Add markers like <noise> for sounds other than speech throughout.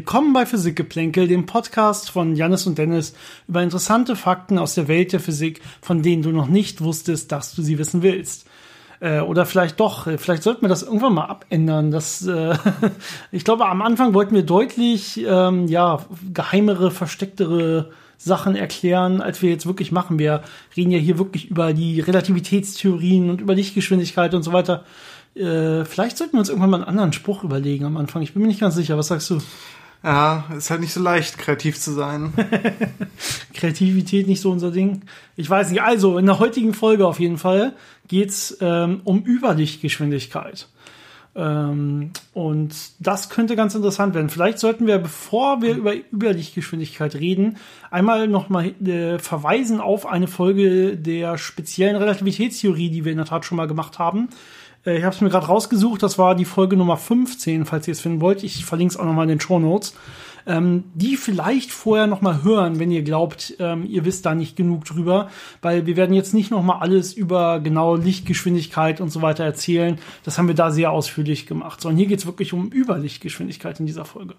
Willkommen bei Physikgeplänkel, dem Podcast von Jannis und Dennis über interessante Fakten aus der Welt der Physik, von denen du noch nicht wusstest, dass du sie wissen willst. Äh, oder vielleicht doch, vielleicht sollten wir das irgendwann mal abändern. Das, äh, <laughs> ich glaube, am Anfang wollten wir deutlich ähm, ja, geheimere, verstecktere Sachen erklären, als wir jetzt wirklich machen. Wir reden ja hier wirklich über die Relativitätstheorien und über Lichtgeschwindigkeit und so weiter. Äh, vielleicht sollten wir uns irgendwann mal einen anderen Spruch überlegen am Anfang. Ich bin mir nicht ganz sicher. Was sagst du? Ja, ist halt nicht so leicht, kreativ zu sein. <laughs> Kreativität nicht so unser Ding. Ich weiß nicht. Also, in der heutigen Folge auf jeden Fall geht's ähm, um Überlichtgeschwindigkeit. Ähm, und das könnte ganz interessant werden. Vielleicht sollten wir, bevor wir über Überlichtgeschwindigkeit reden, einmal nochmal äh, verweisen auf eine Folge der speziellen Relativitätstheorie, die wir in der Tat schon mal gemacht haben. Äh, ich habe es mir gerade rausgesucht, das war die Folge Nummer 15, falls ihr es finden wollt. Ich verlinke es auch nochmal in den Show Notes. Ähm, die vielleicht vorher nochmal hören, wenn ihr glaubt, ähm, ihr wisst da nicht genug drüber, weil wir werden jetzt nicht nochmal alles über genau Lichtgeschwindigkeit und so weiter erzählen. Das haben wir da sehr ausführlich gemacht, sondern hier geht es wirklich um Überlichtgeschwindigkeit in dieser Folge.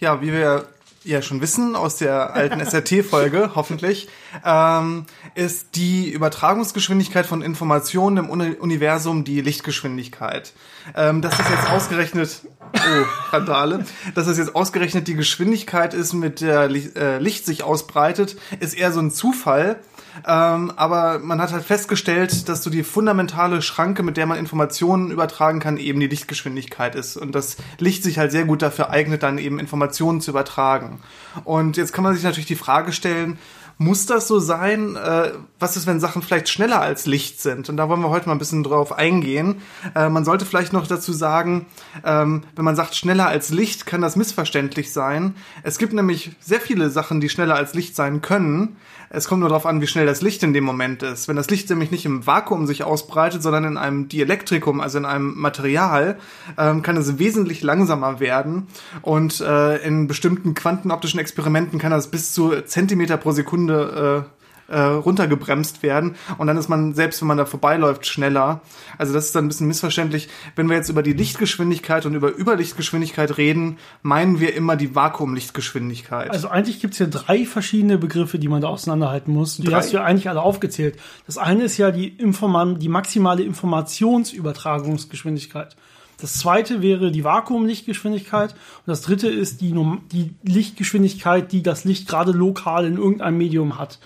Ja, wie wir ja schon wissen aus der alten <laughs> SRT-Folge, hoffentlich, ähm, ist die Übertragungsgeschwindigkeit von Informationen im Uni Universum die Lichtgeschwindigkeit. Ähm, dass das jetzt ausgerechnet, oh, Randale, dass das jetzt ausgerechnet die Geschwindigkeit ist, mit der Licht, äh, Licht sich ausbreitet, ist eher so ein Zufall. Ähm, aber man hat halt festgestellt, dass so die fundamentale Schranke, mit der man Informationen übertragen kann, eben die Lichtgeschwindigkeit ist. Und das Licht sich halt sehr gut dafür eignet, dann eben Informationen zu übertragen. Und jetzt kann man sich natürlich die Frage stellen, muss das so sein? Äh, was ist, wenn Sachen vielleicht schneller als Licht sind? Und da wollen wir heute mal ein bisschen drauf eingehen. Äh, man sollte vielleicht noch dazu sagen, ähm, wenn man sagt schneller als Licht, kann das missverständlich sein. Es gibt nämlich sehr viele Sachen, die schneller als Licht sein können. Es kommt nur darauf an, wie schnell das Licht in dem Moment ist. Wenn das Licht nämlich nicht im Vakuum sich ausbreitet, sondern in einem Dielektrikum, also in einem Material, ähm, kann es wesentlich langsamer werden. Und äh, in bestimmten quantenoptischen Experimenten kann das bis zu Zentimeter pro Sekunde äh, äh, runtergebremst werden und dann ist man, selbst wenn man da vorbeiläuft, schneller. Also das ist dann ein bisschen missverständlich. Wenn wir jetzt über die Lichtgeschwindigkeit und über Überlichtgeschwindigkeit reden, meinen wir immer die Vakuumlichtgeschwindigkeit. Also eigentlich gibt's hier drei verschiedene Begriffe, die man da auseinanderhalten muss. Die drei? hast du ja eigentlich alle aufgezählt. Das eine ist ja die, Inform die maximale Informationsübertragungsgeschwindigkeit. Das zweite wäre die Vakuumlichtgeschwindigkeit und das dritte ist die, die Lichtgeschwindigkeit, die das Licht gerade lokal in irgendeinem Medium hat.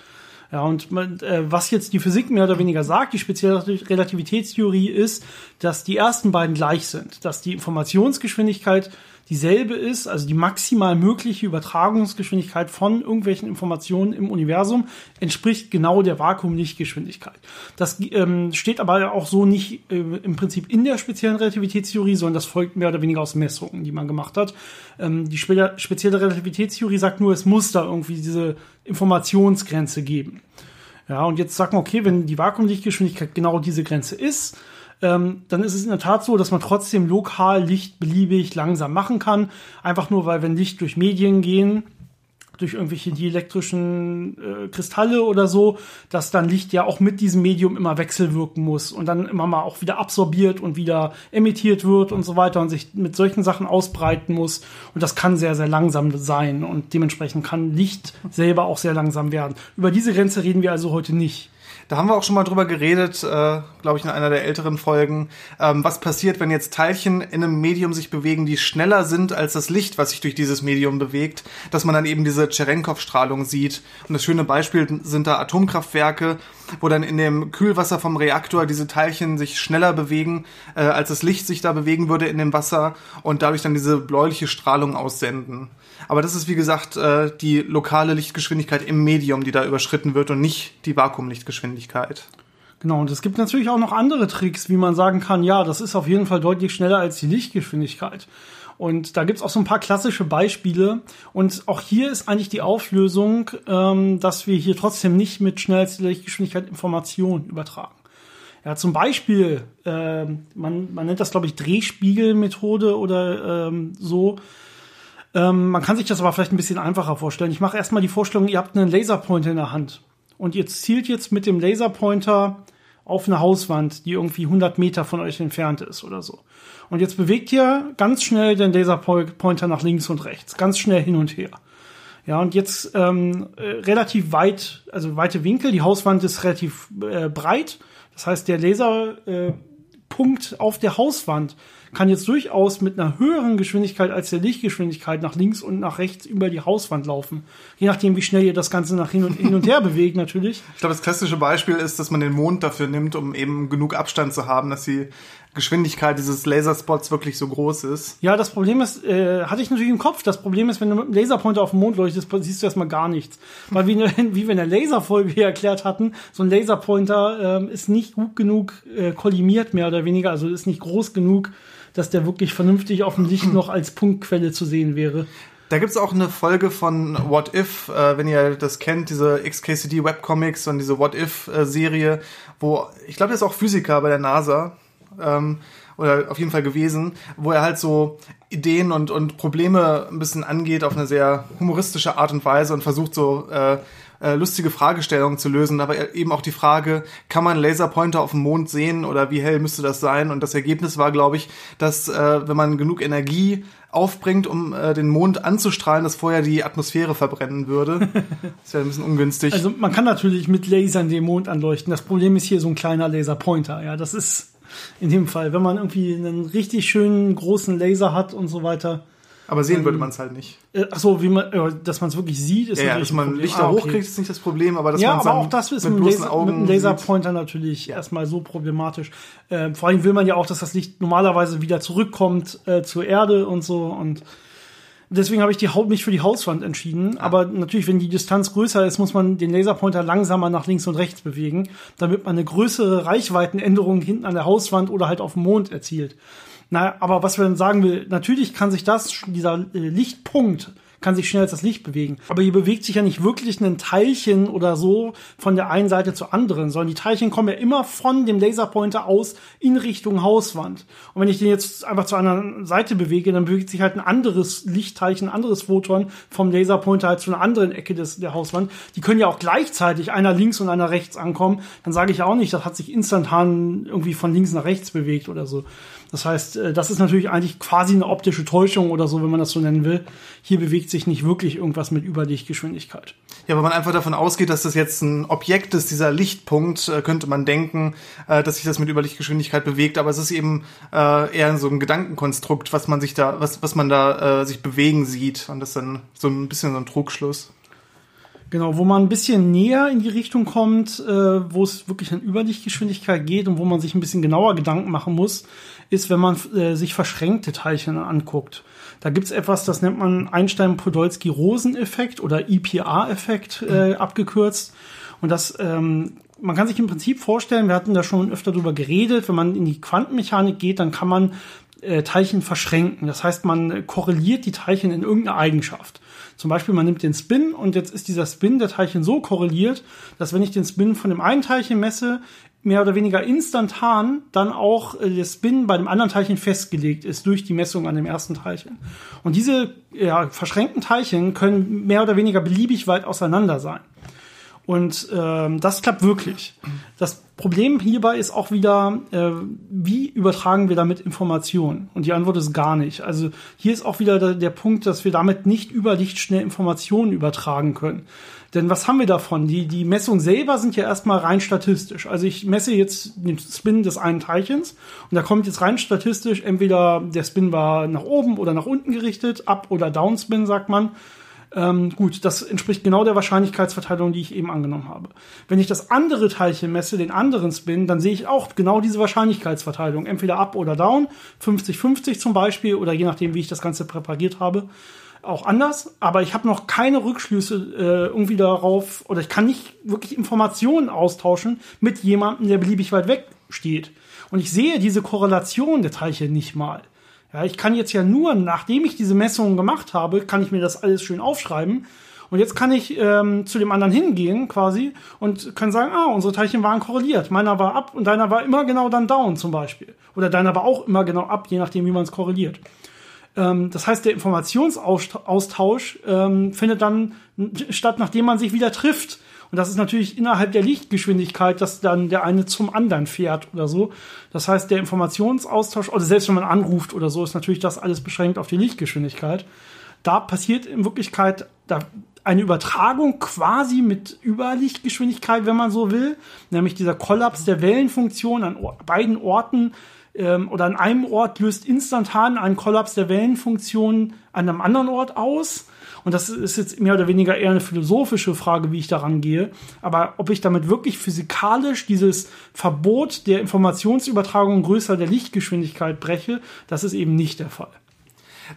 Ja, und äh, was jetzt die Physik mehr oder weniger sagt, die spezielle Relativitätstheorie ist, dass die ersten beiden gleich sind, dass die Informationsgeschwindigkeit dieselbe ist, also die maximal mögliche Übertragungsgeschwindigkeit von irgendwelchen Informationen im Universum entspricht genau der Vakuumlichtgeschwindigkeit. Das ähm, steht aber auch so nicht äh, im Prinzip in der speziellen Relativitätstheorie, sondern das folgt mehr oder weniger aus Messungen, die man gemacht hat. Ähm, die spe spezielle Relativitätstheorie sagt nur, es muss da irgendwie diese Informationsgrenze geben. Ja, und jetzt sagt man, okay, wenn die Vakuumlichtgeschwindigkeit genau diese Grenze ist, ähm, dann ist es in der Tat so, dass man trotzdem lokal Licht beliebig langsam machen kann. Einfach nur, weil wenn Licht durch Medien gehen, durch irgendwelche dielektrischen äh, Kristalle oder so, dass dann Licht ja auch mit diesem Medium immer wechselwirken muss und dann immer mal auch wieder absorbiert und wieder emittiert wird und so weiter und sich mit solchen Sachen ausbreiten muss. Und das kann sehr, sehr langsam sein und dementsprechend kann Licht selber auch sehr langsam werden. Über diese Grenze reden wir also heute nicht. Da haben wir auch schon mal drüber geredet, äh, glaube ich, in einer der älteren Folgen, ähm, was passiert, wenn jetzt Teilchen in einem Medium sich bewegen, die schneller sind als das Licht, was sich durch dieses Medium bewegt, dass man dann eben diese Cherenkov-Strahlung sieht. Und das schöne Beispiel sind da Atomkraftwerke, wo dann in dem Kühlwasser vom Reaktor diese Teilchen sich schneller bewegen, äh, als das Licht sich da bewegen würde in dem Wasser und dadurch dann diese bläuliche Strahlung aussenden. Aber das ist, wie gesagt, äh, die lokale Lichtgeschwindigkeit im Medium, die da überschritten wird und nicht die Vakuumlichtgeschwindigkeit. Genau, und es gibt natürlich auch noch andere Tricks, wie man sagen kann, ja, das ist auf jeden Fall deutlich schneller als die Lichtgeschwindigkeit. Und da gibt's auch so ein paar klassische Beispiele. Und auch hier ist eigentlich die Auflösung, ähm, dass wir hier trotzdem nicht mit schnellster Lichtgeschwindigkeit Informationen übertragen. Ja, zum Beispiel, äh, man, man nennt das, glaube ich, Drehspiegelmethode oder ähm, so. Ähm, man kann sich das aber vielleicht ein bisschen einfacher vorstellen. Ich mache erstmal die Vorstellung, ihr habt einen Laserpointer in der Hand und ihr zielt jetzt mit dem Laserpointer auf eine Hauswand, die irgendwie 100 Meter von euch entfernt ist oder so. Und jetzt bewegt ihr ganz schnell den Laserpointer nach links und rechts, ganz schnell hin und her. Ja, und jetzt ähm, äh, relativ weit, also weite Winkel, die Hauswand ist relativ äh, breit. Das heißt, der Laserpunkt äh, Punkt auf der Hauswand kann jetzt durchaus mit einer höheren Geschwindigkeit als der Lichtgeschwindigkeit nach links und nach rechts über die Hauswand laufen. Je nachdem, wie schnell ihr das Ganze nach hin und, hin und her <laughs> bewegt, natürlich. Ich glaube, das klassische Beispiel ist, dass man den Mond dafür nimmt, um eben genug Abstand zu haben, dass die Geschwindigkeit dieses Laserspots wirklich so groß ist. Ja, das Problem ist, äh, hatte ich natürlich im Kopf, das Problem ist, wenn du mit einem Laserpointer auf den Mond leuchtest, siehst du erstmal gar nichts. Weil wie, <laughs> wie wir in der Laserfolge hier erklärt hatten, so ein Laserpointer ähm, ist nicht gut genug äh, kollimiert, mehr oder weniger, also ist nicht groß genug, dass der wirklich vernünftig auf dem Licht noch als Punktquelle zu sehen wäre. Da gibt's auch eine Folge von What If, äh, wenn ihr das kennt, diese XKCD Webcomics und diese What If-Serie, wo ich glaube, der ist auch Physiker bei der NASA ähm, oder auf jeden Fall gewesen, wo er halt so Ideen und, und Probleme ein bisschen angeht auf eine sehr humoristische Art und Weise und versucht so äh, äh, lustige Fragestellungen zu lösen, aber eben auch die Frage, kann man Laserpointer auf dem Mond sehen oder wie hell müsste das sein? Und das Ergebnis war, glaube ich, dass äh, wenn man genug Energie aufbringt, um äh, den Mond anzustrahlen, dass vorher die Atmosphäre verbrennen würde. <laughs> Das wäre ein bisschen ungünstig. Also man kann natürlich mit Lasern den Mond anleuchten. Das Problem ist hier so ein kleiner Laserpointer. Ja, das ist in dem Fall, wenn man irgendwie einen richtig schönen großen Laser hat und so weiter, aber sehen ähm, würde man es halt nicht. Äh, ach so, wie man, äh, dass man es wirklich sieht, ist ja, ja dass man Lichter ah, okay. hochkriegt, ist nicht das Problem, aber dass ja, man aber auch das ist mit, mit, Laser, Augen mit einem Laserpointer natürlich ja. erstmal so problematisch. Äh, vor allem will man ja auch, dass das Licht normalerweise wieder zurückkommt äh, zur Erde und so und deswegen habe ich die Haut mich für die Hauswand entschieden. Aber natürlich, wenn die Distanz größer ist, muss man den Laserpointer langsamer nach links und rechts bewegen, damit man eine größere Reichweitenänderung hinten an der Hauswand oder halt auf dem Mond erzielt. Na, aber was wir dann sagen will, natürlich kann sich das, dieser äh, Lichtpunkt, kann sich schnell als das Licht bewegen. Aber hier bewegt sich ja nicht wirklich ein Teilchen oder so von der einen Seite zur anderen, sondern die Teilchen kommen ja immer von dem Laserpointer aus in Richtung Hauswand. Und wenn ich den jetzt einfach zu einer Seite bewege, dann bewegt sich halt ein anderes Lichtteilchen, ein anderes Photon vom Laserpointer halt zu einer anderen Ecke des, der Hauswand. Die können ja auch gleichzeitig einer links und einer rechts ankommen. Dann sage ich ja auch nicht, das hat sich instantan irgendwie von links nach rechts bewegt oder so. Das heißt, äh, das ist natürlich eigentlich quasi eine optische Täuschung oder so, wenn man das so nennen will. Hier bewegt sich nicht wirklich irgendwas mit Überlichtgeschwindigkeit. Ja, wenn man einfach davon ausgeht, dass das jetzt ein Objekt ist, dieser Lichtpunkt, äh, könnte man denken, äh, dass sich das mit Überlichtgeschwindigkeit bewegt, aber es ist eben eher so ein Gedankenkonstrukt, was man sich da, was, was man da sich bewegen sieht. Und das ist dann so ein bisschen so ein Trugschluss. Genau, wo man ein bisschen näher in die Richtung kommt, äh, wo es wirklich an Überlichtgeschwindigkeit geht und wo man sich ein bisschen genauer Gedanken machen muss, ist, wenn man äh, sich verschränkte Teilchen anguckt. Da gibt's etwas, das nennt man Einstein-Podolsky-Rosen-Effekt oder IPA-Effekt äh, abgekürzt. Und das, ähm, man kann sich im Prinzip vorstellen, wir hatten da schon öfter drüber geredet, wenn man in die Quantenmechanik geht, dann kann man äh, Teilchen verschränken. Das heißt, man korreliert die Teilchen in irgendeine Eigenschaft. Zum Beispiel, man nimmt den Spin und jetzt ist dieser Spin der Teilchen so korreliert, dass wenn ich den Spin von dem einen Teilchen messe, mehr oder weniger instantan dann auch äh, der Spin bei dem anderen Teilchen festgelegt ist durch die Messung an dem ersten Teilchen. Und diese ja, verschränkten Teilchen können mehr oder weniger beliebig weit auseinander sein. Und ähm, das klappt wirklich. Das Problem hierbei ist auch wieder, äh, wie übertragen wir damit Informationen? Und die Antwort ist gar nicht. Also hier ist auch wieder der, der Punkt, dass wir damit nicht über Licht schnell Informationen übertragen können. Denn was haben wir davon? Die, die Messungen selber sind ja erstmal rein statistisch. Also ich messe jetzt den Spin des einen Teilchens und da kommt jetzt rein statistisch entweder der Spin war nach oben oder nach unten gerichtet, Up- oder Downspin sagt man. Ähm, gut, das entspricht genau der Wahrscheinlichkeitsverteilung, die ich eben angenommen habe. Wenn ich das andere Teilchen messe, den anderen Spin, dann sehe ich auch genau diese Wahrscheinlichkeitsverteilung. Entweder up oder down, 50-50 zum Beispiel, oder je nachdem, wie ich das Ganze präpariert habe, auch anders. Aber ich habe noch keine Rückschlüsse äh, irgendwie darauf, oder ich kann nicht wirklich Informationen austauschen mit jemandem, der beliebig weit weg steht. Und ich sehe diese Korrelation der Teilchen nicht mal. Ja, ich kann jetzt ja nur, nachdem ich diese Messungen gemacht habe, kann ich mir das alles schön aufschreiben. Und jetzt kann ich ähm, zu dem anderen hingehen quasi und kann sagen, ah, unsere Teilchen waren korreliert. Meiner war ab und deiner war immer genau dann down zum Beispiel. Oder deiner war auch immer genau ab, je nachdem, wie man es korreliert. Ähm, das heißt, der Informationsaustausch ähm, findet dann statt, nachdem man sich wieder trifft. Und das ist natürlich innerhalb der Lichtgeschwindigkeit, dass dann der eine zum anderen fährt oder so. Das heißt, der Informationsaustausch, oder selbst wenn man anruft oder so, ist natürlich das alles beschränkt auf die Lichtgeschwindigkeit. Da passiert in Wirklichkeit da eine Übertragung quasi mit Überlichtgeschwindigkeit, wenn man so will, nämlich dieser Kollaps der Wellenfunktion an beiden Orten ähm, oder an einem Ort löst instantan einen Kollaps der Wellenfunktion an einem anderen Ort aus. Und das ist jetzt mehr oder weniger eher eine philosophische Frage, wie ich daran gehe. Aber ob ich damit wirklich physikalisch dieses Verbot der Informationsübertragung größer der Lichtgeschwindigkeit breche, das ist eben nicht der Fall.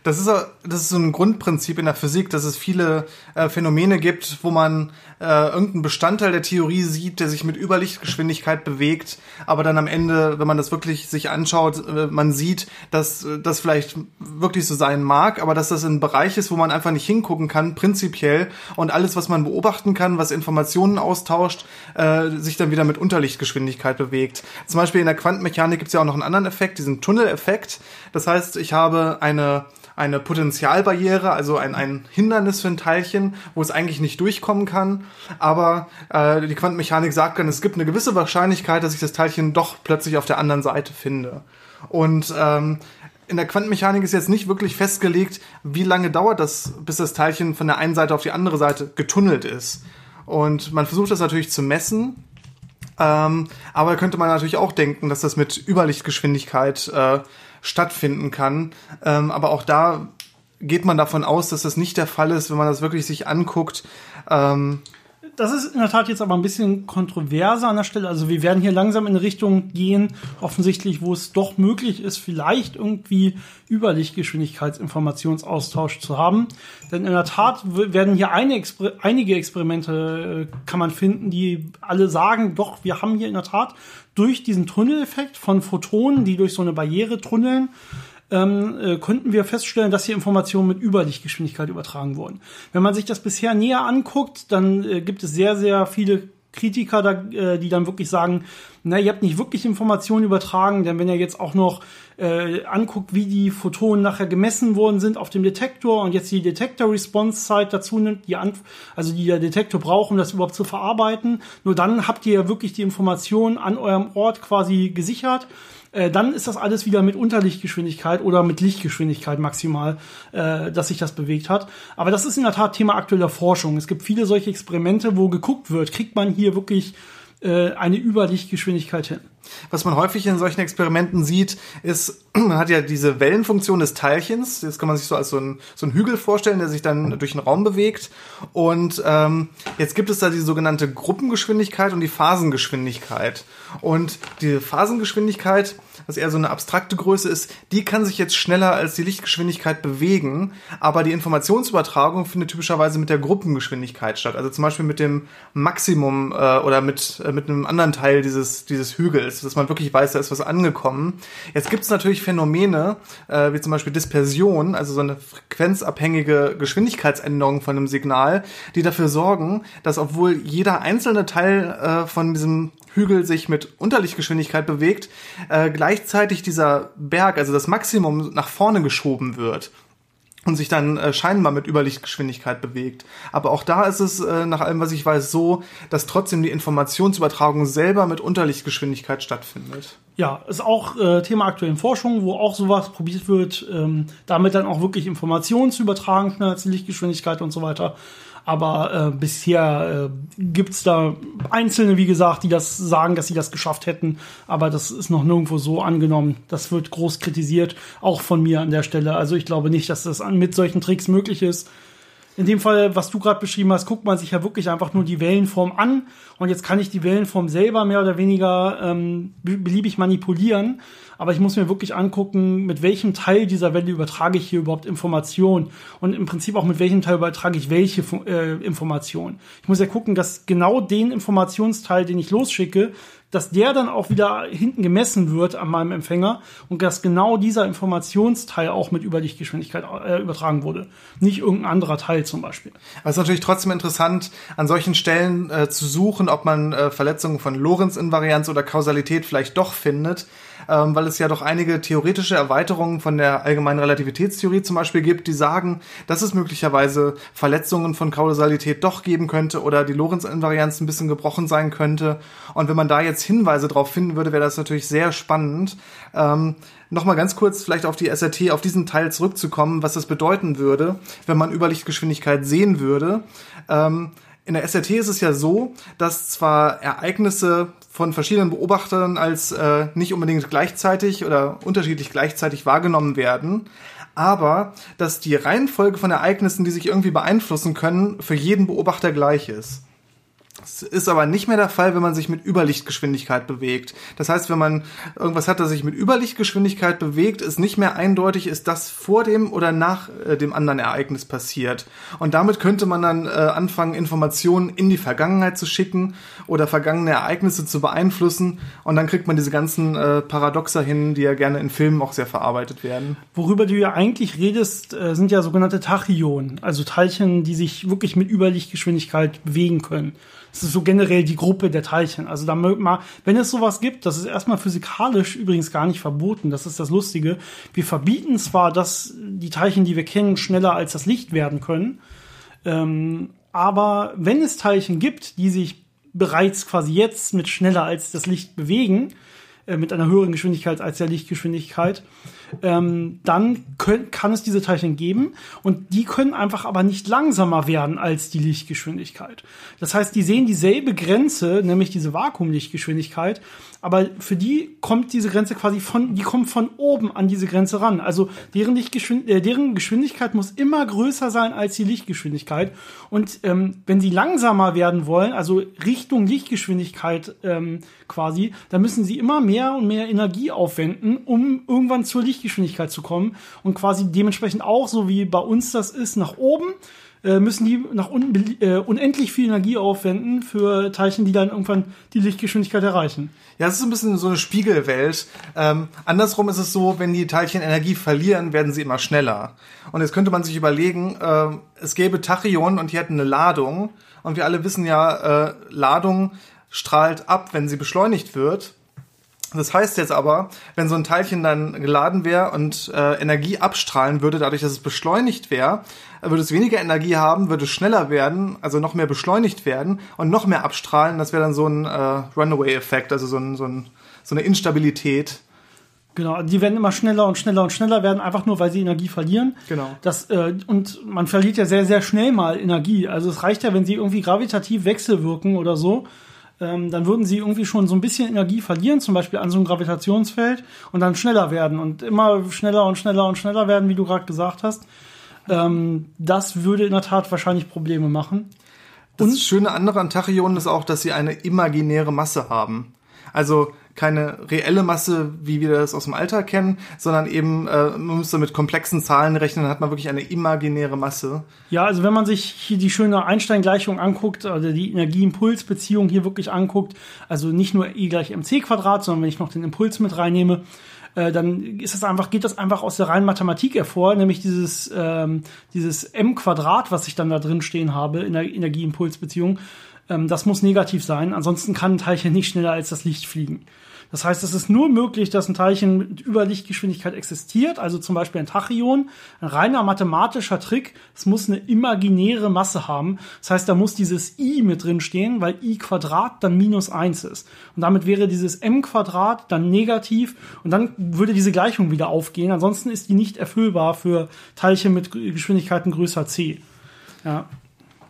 Das ist, das ist so ein Grundprinzip in der Physik, dass es viele äh, Phänomene gibt, wo man äh, irgendeinen Bestandteil der Theorie sieht, der sich mit Überlichtgeschwindigkeit bewegt, aber dann am Ende, wenn man das wirklich sich anschaut, äh, man sieht, dass äh, das vielleicht wirklich so sein mag, aber dass das ein Bereich ist, wo man einfach nicht hingucken kann, prinzipiell, und alles, was man beobachten kann, was Informationen austauscht, äh, sich dann wieder mit Unterlichtgeschwindigkeit bewegt. Zum Beispiel in der Quantenmechanik gibt es ja auch noch einen anderen Effekt, diesen Tunneleffekt. Das heißt, ich habe eine eine Potentialbarriere, also ein, ein Hindernis für ein Teilchen, wo es eigentlich nicht durchkommen kann. Aber äh, die Quantenmechanik sagt dann, es gibt eine gewisse Wahrscheinlichkeit, dass ich das Teilchen doch plötzlich auf der anderen Seite finde. Und ähm, in der Quantenmechanik ist jetzt nicht wirklich festgelegt, wie lange dauert das, bis das Teilchen von der einen Seite auf die andere Seite getunnelt ist. Und man versucht das natürlich zu messen. Ähm, aber könnte man natürlich auch denken, dass das mit Überlichtgeschwindigkeit äh, stattfinden kann. Ähm, aber auch da geht man davon aus, dass das nicht der Fall ist, wenn man das wirklich sich anguckt. Ähm, das ist in der Tat jetzt aber ein bisschen kontroverser an der Stelle. Also wir werden hier langsam in eine Richtung gehen, offensichtlich, wo es doch möglich ist, vielleicht irgendwie Überlichtgeschwindigkeitsinformationsaustausch zu haben. Denn in der Tat werden hier einige Experimente, äh, kann man finden, die alle sagen, doch, wir haben hier in der Tat durch diesen Tunneleffekt von Photonen, die durch so eine Barriere tunneln, ähm, äh, konnten wir feststellen, dass hier Informationen mit Überlichtgeschwindigkeit übertragen wurden. Wenn man sich das bisher näher anguckt, dann äh, gibt es sehr, sehr viele Kritiker, da, äh, die dann wirklich sagen, na, ihr habt nicht wirklich Informationen übertragen, denn wenn ihr jetzt auch noch äh, anguckt, wie die Photonen nachher gemessen worden sind auf dem Detektor und jetzt die Detektor-Response-Zeit dazu nimmt, die Anf also die der Detektor braucht, um das überhaupt zu verarbeiten, nur dann habt ihr ja wirklich die Informationen an eurem Ort quasi gesichert äh, dann ist das alles wieder mit Unterlichtgeschwindigkeit oder mit Lichtgeschwindigkeit maximal, äh, dass sich das bewegt hat. Aber das ist in der Tat Thema aktueller Forschung. Es gibt viele solche Experimente, wo geguckt wird, kriegt man hier wirklich äh, eine Überlichtgeschwindigkeit hin. Was man häufig in solchen Experimenten sieht, ist, <clears throat> man hat ja diese Wellenfunktion des Teilchens. Das kann man sich so als so ein, so ein Hügel vorstellen, der sich dann durch den Raum bewegt. Und ähm, jetzt gibt es da die sogenannte Gruppengeschwindigkeit und die Phasengeschwindigkeit. Und die Phasengeschwindigkeit was eher so eine abstrakte Größe ist, die kann sich jetzt schneller als die Lichtgeschwindigkeit bewegen, aber die Informationsübertragung findet typischerweise mit der Gruppengeschwindigkeit statt. Also zum Beispiel mit dem Maximum äh, oder mit, äh, mit einem anderen Teil dieses, dieses Hügels, dass man wirklich weiß, da ist was angekommen. Jetzt gibt es natürlich Phänomene, äh, wie zum Beispiel Dispersion, also so eine frequenzabhängige Geschwindigkeitsänderung von einem Signal, die dafür sorgen, dass obwohl jeder einzelne Teil äh, von diesem Hügel sich mit Unterlichtgeschwindigkeit bewegt, äh, gleichzeitig dieser Berg, also das Maximum, nach vorne geschoben wird und sich dann äh, scheinbar mit Überlichtgeschwindigkeit bewegt. Aber auch da ist es, äh, nach allem, was ich weiß, so, dass trotzdem die Informationsübertragung selber mit Unterlichtgeschwindigkeit stattfindet. Ja, ist auch äh, Thema aktuellen Forschung, wo auch sowas probiert wird, ähm, damit dann auch wirklich Informationen zu übertragen, als die Lichtgeschwindigkeit und so weiter. Aber äh, bisher äh, gibt's da Einzelne, wie gesagt, die das sagen, dass sie das geschafft hätten. Aber das ist noch nirgendwo so angenommen. Das wird groß kritisiert, auch von mir an der Stelle. Also ich glaube nicht, dass das mit solchen Tricks möglich ist. In dem Fall, was du gerade beschrieben hast, guckt man sich ja wirklich einfach nur die Wellenform an. Und jetzt kann ich die Wellenform selber mehr oder weniger ähm, beliebig manipulieren. Aber ich muss mir wirklich angucken, mit welchem Teil dieser Welle übertrage ich hier überhaupt Information. Und im Prinzip auch mit welchem Teil übertrage ich welche äh, Information. Ich muss ja gucken, dass genau den Informationsteil, den ich losschicke, dass der dann auch wieder hinten gemessen wird an meinem Empfänger und dass genau dieser Informationsteil auch mit Überlichtgeschwindigkeit äh, übertragen wurde. Nicht irgendein anderer Teil zum Beispiel. Aber es ist natürlich trotzdem interessant, an solchen Stellen äh, zu suchen, ob man äh, Verletzungen von Lorentz-Invarianz oder Kausalität vielleicht doch findet. Ähm, weil es ja doch einige theoretische Erweiterungen von der allgemeinen Relativitätstheorie zum Beispiel gibt, die sagen, dass es möglicherweise Verletzungen von Kausalität doch geben könnte oder die Lorentz-Invarianz ein bisschen gebrochen sein könnte. Und wenn man da jetzt Hinweise drauf finden würde, wäre das natürlich sehr spannend. Ähm, Nochmal ganz kurz vielleicht auf die SRT, auf diesen Teil zurückzukommen, was das bedeuten würde, wenn man Überlichtgeschwindigkeit sehen würde. Ähm, in der SRT ist es ja so, dass zwar Ereignisse von verschiedenen Beobachtern als äh, nicht unbedingt gleichzeitig oder unterschiedlich gleichzeitig wahrgenommen werden, aber dass die Reihenfolge von Ereignissen, die sich irgendwie beeinflussen können, für jeden Beobachter gleich ist. Das ist aber nicht mehr der Fall, wenn man sich mit Überlichtgeschwindigkeit bewegt. Das heißt, wenn man irgendwas hat, das sich mit Überlichtgeschwindigkeit bewegt, ist nicht mehr eindeutig, ist das vor dem oder nach äh, dem anderen Ereignis passiert. Und damit könnte man dann äh, anfangen, Informationen in die Vergangenheit zu schicken oder vergangene Ereignisse zu beeinflussen. Und dann kriegt man diese ganzen äh, Paradoxer hin, die ja gerne in Filmen auch sehr verarbeitet werden. Worüber du ja eigentlich redest, sind ja sogenannte Tachyonen, also Teilchen, die sich wirklich mit Überlichtgeschwindigkeit bewegen können. Das ist so generell die Gruppe der Teilchen. Also da mal, wenn es sowas gibt, das ist erstmal physikalisch übrigens gar nicht verboten. Das ist das Lustige. Wir verbieten zwar, dass die Teilchen, die wir kennen, schneller als das Licht werden können. Ähm, aber wenn es Teilchen gibt, die sich bereits quasi jetzt mit schneller als das Licht bewegen, äh, mit einer höheren Geschwindigkeit als der Lichtgeschwindigkeit, ähm, dann können, kann es diese Teilchen geben und die können einfach aber nicht langsamer werden als die Lichtgeschwindigkeit. Das heißt, die sehen dieselbe Grenze, nämlich diese Vakuumlichtgeschwindigkeit, aber für die kommt diese Grenze quasi von, die kommt von oben an diese Grenze ran. Also deren, Lichtgeschwind äh, deren Geschwindigkeit muss immer größer sein als die Lichtgeschwindigkeit. Und ähm, wenn sie langsamer werden wollen, also Richtung Lichtgeschwindigkeit ähm, quasi, dann müssen sie immer mehr und mehr Energie aufwenden, um irgendwann zur Lichtgeschwindigkeit zu kommen. Und quasi dementsprechend auch, so wie bei uns das ist, nach oben äh, müssen die nach unten äh, unendlich viel Energie aufwenden für Teilchen, die dann irgendwann die Lichtgeschwindigkeit erreichen. Ja, es ist ein bisschen so eine Spiegelwelt. Ähm, andersrum ist es so, wenn die Teilchen Energie verlieren, werden sie immer schneller. Und jetzt könnte man sich überlegen, äh, es gäbe Tachyonen und die hätten eine Ladung. Und wir alle wissen ja, äh, Ladung strahlt ab, wenn sie beschleunigt wird. Das heißt jetzt aber, wenn so ein Teilchen dann geladen wäre und äh, Energie abstrahlen würde, dadurch, dass es beschleunigt wäre, würde es weniger Energie haben, würde es schneller werden, also noch mehr beschleunigt werden und noch mehr abstrahlen. Das wäre dann so ein äh, Runaway-Effekt, also so, ein, so, ein, so eine Instabilität. Genau, die werden immer schneller und schneller und schneller werden, einfach nur weil sie Energie verlieren. Genau. Das, äh, und man verliert ja sehr, sehr schnell mal Energie. Also es reicht ja, wenn sie irgendwie gravitativ wechselwirken oder so, ähm, dann würden sie irgendwie schon so ein bisschen Energie verlieren, zum Beispiel an so einem Gravitationsfeld, und dann schneller werden und immer schneller und schneller und schneller werden, wie du gerade gesagt hast. Ähm, das würde in der Tat wahrscheinlich Probleme machen. Das und Schöne andere an Tachyonen ist auch, dass sie eine imaginäre Masse haben. Also keine reelle Masse, wie wir das aus dem Alltag kennen, sondern eben, äh, man müsste mit komplexen Zahlen rechnen, dann hat man wirklich eine imaginäre Masse. Ja, also wenn man sich hier die schöne Einstein-Gleichung anguckt, also die Energie-Impuls-Beziehung hier wirklich anguckt, also nicht nur E gleich mc Quadrat, sondern wenn ich noch den Impuls mit reinnehme, äh, dann ist das einfach, geht das einfach aus der reinen Mathematik hervor, nämlich dieses, ähm, dieses m Quadrat, was ich dann da drin stehen habe in der Energieimpulsbeziehung, ähm, das muss negativ sein, ansonsten kann ein Teilchen nicht schneller als das Licht fliegen. Das heißt, es ist nur möglich, dass ein Teilchen mit Überlichtgeschwindigkeit existiert, also zum Beispiel ein Tachyon. Ein reiner mathematischer Trick, es muss eine imaginäre Masse haben. Das heißt, da muss dieses i mit drin stehen, weil i Quadrat dann minus eins ist. Und damit wäre dieses m Quadrat dann negativ und dann würde diese Gleichung wieder aufgehen. Ansonsten ist die nicht erfüllbar für Teilchen mit Geschwindigkeiten größer c. Ja.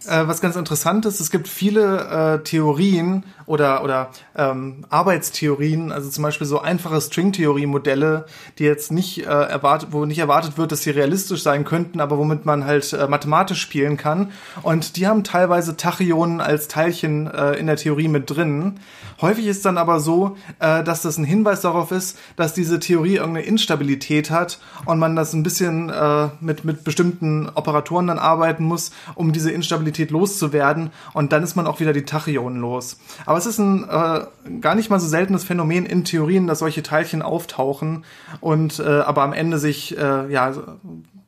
Äh, was ganz interessant ist, es gibt viele äh, Theorien oder, oder ähm, Arbeitstheorien, also zum Beispiel so einfache Stringtheorie-Modelle, die jetzt nicht äh, erwartet, wo nicht erwartet wird, dass sie realistisch sein könnten, aber womit man halt äh, mathematisch spielen kann. Und die haben teilweise Tachyonen als Teilchen äh, in der Theorie mit drin. Häufig ist dann aber so, äh, dass das ein Hinweis darauf ist, dass diese Theorie irgendeine Instabilität hat und man das ein bisschen äh, mit, mit bestimmten Operatoren dann arbeiten muss, um diese Instabilität loszuwerden. Und dann ist man auch wieder die Tachyonen los. Aber es ist ein äh, gar nicht mal so seltenes Phänomen in Theorien, dass solche Teilchen auftauchen und äh, aber am Ende sich, äh, ja,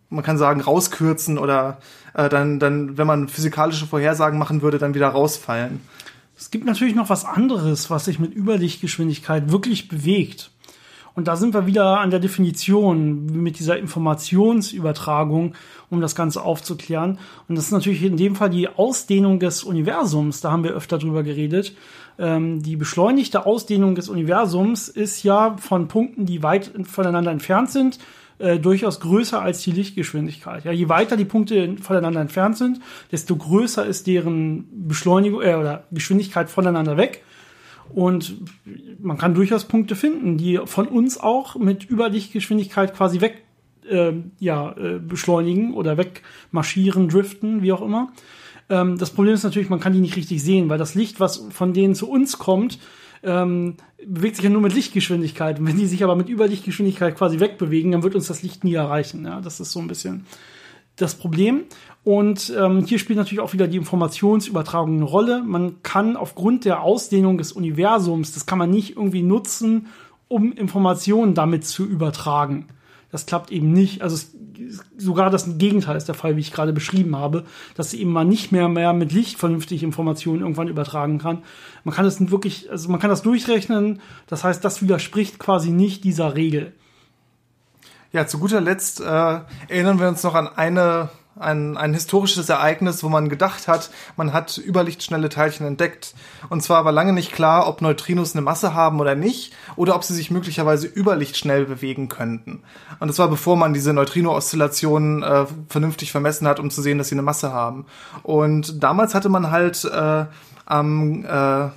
man kann sagen, rauskürzen oder äh, dann, dann, wenn man physikalische Vorhersagen machen würde, dann wieder rausfallen. Es gibt natürlich noch was anderes, was sich mit Überlichtgeschwindigkeit wirklich bewegt. Und da sind wir wieder an der Definition mit dieser Informationsübertragung, um das Ganze aufzuklären. Und das ist natürlich in dem Fall die Ausdehnung des Universums. Da haben wir öfter drüber geredet. Ähm, die beschleunigte Ausdehnung des Universums ist ja von Punkten, die weit voneinander entfernt sind, äh, durchaus größer als die Lichtgeschwindigkeit. Ja, je weiter die Punkte voneinander entfernt sind, desto größer ist deren Beschleunigung äh, oder Geschwindigkeit voneinander weg. Und man kann durchaus Punkte finden, die von uns auch mit Überlichtgeschwindigkeit quasi weg äh, ja, äh, beschleunigen oder wegmarschieren, driften, wie auch immer. Ähm, das Problem ist natürlich, man kann die nicht richtig sehen, weil das Licht, was von denen zu uns kommt, ähm, bewegt sich ja nur mit Lichtgeschwindigkeit. Und wenn die sich aber mit Überlichtgeschwindigkeit quasi wegbewegen, dann wird uns das Licht nie erreichen. Ja, das ist so ein bisschen das Problem. Und ähm, hier spielt natürlich auch wieder die Informationsübertragung eine Rolle. Man kann aufgrund der Ausdehnung des Universums, das kann man nicht irgendwie nutzen, um Informationen damit zu übertragen. Das klappt eben nicht. Also es, sogar das Gegenteil ist der Fall, wie ich gerade beschrieben habe, dass eben man nicht mehr mehr mit Licht vernünftig Informationen irgendwann übertragen kann. Man kann es wirklich, also man kann das durchrechnen. Das heißt, das widerspricht quasi nicht dieser Regel. Ja, zu guter Letzt äh, erinnern wir uns noch an eine ein, ein historisches Ereignis, wo man gedacht hat, man hat überlichtschnelle Teilchen entdeckt. Und zwar war lange nicht klar, ob Neutrinos eine Masse haben oder nicht, oder ob sie sich möglicherweise überlichtschnell bewegen könnten. Und das war bevor man diese Neutrino-Oszillationen äh, vernünftig vermessen hat, um zu sehen, dass sie eine Masse haben. Und damals hatte man halt äh, am äh,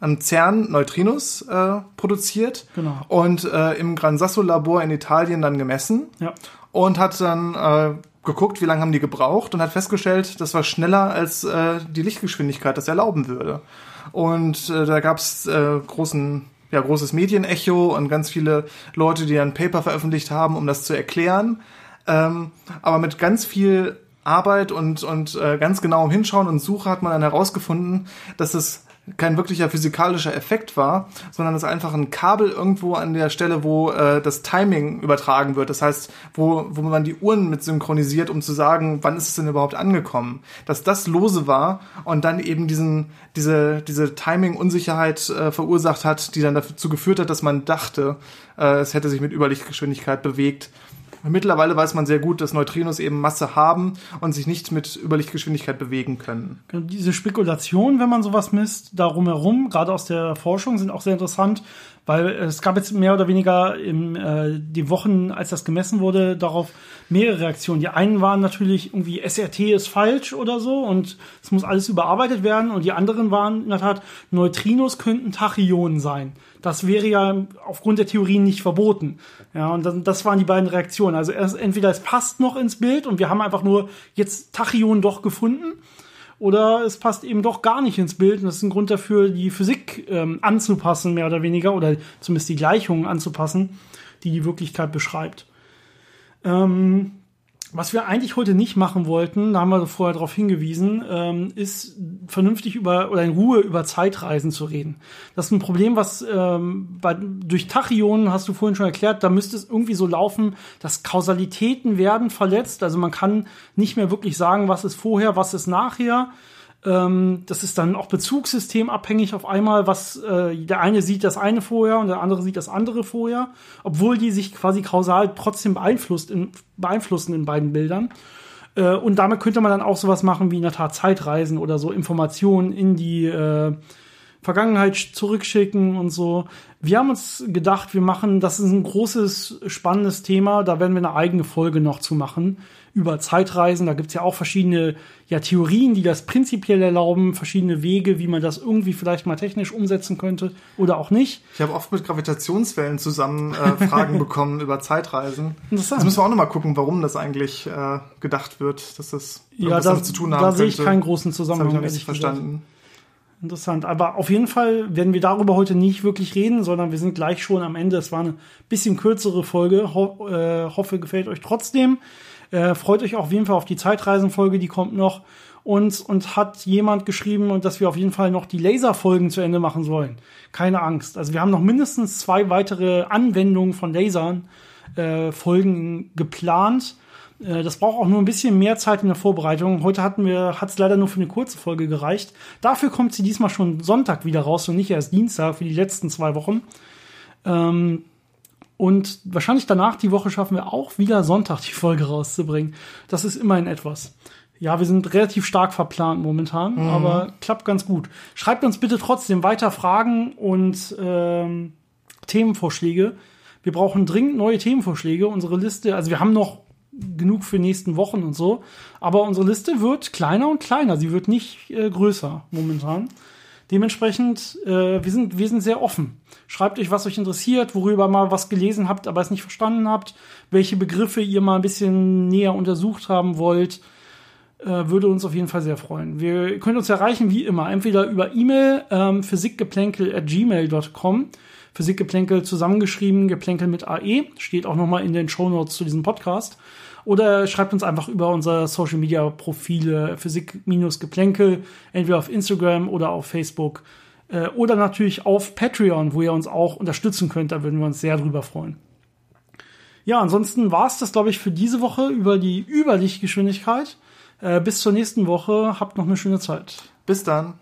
am CERN Neutrinos äh, produziert genau. und äh, im Gran Sasso Labor in Italien dann gemessen ja. und hat dann äh, geguckt, wie lange haben die gebraucht und hat festgestellt, das war schneller als äh, die Lichtgeschwindigkeit das erlauben würde. Und äh, da gab's äh, großen ja, großes Medienecho und ganz viele Leute, die ein Paper veröffentlicht haben, um das zu erklären. Ähm, aber mit ganz viel Arbeit und, und äh, ganz genauem Hinschauen und Suche hat man dann herausgefunden, dass es kein wirklicher physikalischer Effekt war, sondern es einfach ein Kabel irgendwo an der Stelle, wo äh, das Timing übertragen wird. Das heißt, wo, wo man die Uhren mit synchronisiert, um zu sagen, wann ist es denn überhaupt angekommen. Dass das lose war und dann eben diesen, diese, diese Timing-Unsicherheit äh, verursacht hat, die dann dazu geführt hat, dass man dachte, äh, es hätte sich mit Überlichtgeschwindigkeit bewegt. Mittlerweile weiß man sehr gut, dass Neutrinos eben Masse haben und sich nicht mit Überlichtgeschwindigkeit bewegen können. Genau, diese Spekulationen, wenn man sowas misst, darum herum, gerade aus der Forschung, sind auch sehr interessant, weil es gab jetzt mehr oder weniger in äh, die Wochen, als das gemessen wurde, darauf mehrere Reaktionen. Die einen waren natürlich irgendwie SRT ist falsch oder so und es muss alles überarbeitet werden und die anderen waren in der Tat Neutrinos könnten Tachyonen sein. Das wäre ja aufgrund der Theorien nicht verboten. Ja, und dann, das waren die beiden Reaktionen. Also erst, entweder es passt noch ins Bild und wir haben einfach nur jetzt Tachyonen doch gefunden oder es passt eben doch gar nicht ins Bild. Und das ist ein Grund dafür, die Physik ähm, anzupassen, mehr oder weniger, oder zumindest die Gleichungen anzupassen, die die Wirklichkeit beschreibt. Ähm, was wir eigentlich heute nicht machen wollten, da haben wir vorher darauf hingewiesen, ähm, ist vernünftig über oder in Ruhe über Zeitreisen zu reden. Das ist ein Problem, was ähm, bei, durch Tachyonen hast du vorhin schon erklärt, da müsste es irgendwie so laufen, dass Kausalitäten werden verletzt. Also man kann nicht mehr wirklich sagen, was ist vorher, was ist nachher. Ähm, das ist dann auch bezugssystemabhängig auf einmal, was äh, der eine sieht das eine vorher und der andere sieht das andere vorher, obwohl die sich quasi kausal trotzdem beeinflusst in, beeinflussen in beiden Bildern. Äh, und damit könnte man dann auch sowas machen wie in der Tat Zeitreisen oder so Informationen in die äh, Vergangenheit zurückschicken und so. Wir haben uns gedacht, wir machen, das ist ein großes, spannendes Thema, da werden wir eine eigene Folge noch zu machen über Zeitreisen. Da gibt's ja auch verschiedene ja, Theorien, die das prinzipiell erlauben, verschiedene Wege, wie man das irgendwie vielleicht mal technisch umsetzen könnte oder auch nicht. Ich habe oft mit Gravitationswellen zusammen äh, <laughs> Fragen bekommen über Zeitreisen. Interessant. Jetzt müssen wir auch nochmal gucken, warum das eigentlich äh, gedacht wird, dass das ja, da, damit zu tun haben Da sehe ich keinen großen Zusammenhang. Das habe ich noch nicht verstanden. Interessant. Aber auf jeden Fall werden wir darüber heute nicht wirklich reden, sondern wir sind gleich schon am Ende. Es war eine bisschen kürzere Folge. Ho äh, hoffe, gefällt euch trotzdem. Äh, freut euch auf jeden Fall auf die Zeitreisenfolge, die kommt noch. Und, und hat jemand geschrieben, dass wir auf jeden Fall noch die Laserfolgen zu Ende machen sollen. Keine Angst. Also wir haben noch mindestens zwei weitere Anwendungen von Lasern äh, Folgen geplant. Äh, das braucht auch nur ein bisschen mehr Zeit in der Vorbereitung. Heute hatten wir, hat es leider nur für eine kurze Folge gereicht. Dafür kommt sie diesmal schon Sonntag wieder raus und nicht erst Dienstag für die letzten zwei Wochen. Ähm, Und wahrscheinlich danach die Woche schaffen wir auch wieder Sonntag die Folge rauszubringen. Das ist immerhin etwas. Ja, wir sind relativ stark verplant momentan, mhm. aber klappt ganz gut. Schreibt uns bitte trotzdem weiter Fragen und ähm, Themenvorschläge. Wir brauchen dringend neue Themenvorschläge. Unsere Liste, also wir haben noch genug für nächsten Wochen und so, aber unsere Liste wird kleiner und kleiner. Sie wird nicht äh, größer momentan. Dementsprechend, äh, wir, sind, wir sind sehr offen. Schreibt euch, was euch interessiert, worüber mal was gelesen habt, aber es nicht verstanden habt, welche Begriffe ihr mal ein bisschen näher untersucht haben wollt. Äh, würde uns auf jeden Fall sehr freuen. Wir können uns erreichen wie immer, entweder über E-Mail ähm, physikgeplänkel at gmail.com. Physikgeplänkel zusammengeschrieben, Geplänkel mit AE, steht auch nochmal in den Show Notes zu diesem Podcast. Oder schreibt uns einfach über unsere Social Media Profile Physik-Geplänkel, entweder auf Instagram oder auf Facebook. Äh, oder natürlich auf Patreon, wo ihr uns auch unterstützen könnt. Da würden wir uns sehr drüber freuen. Ja, ansonsten war es das, glaube ich, für diese Woche über die Überlichtgeschwindigkeit. Äh, bis zur nächsten Woche. Habt noch eine schöne Zeit. Bis dann.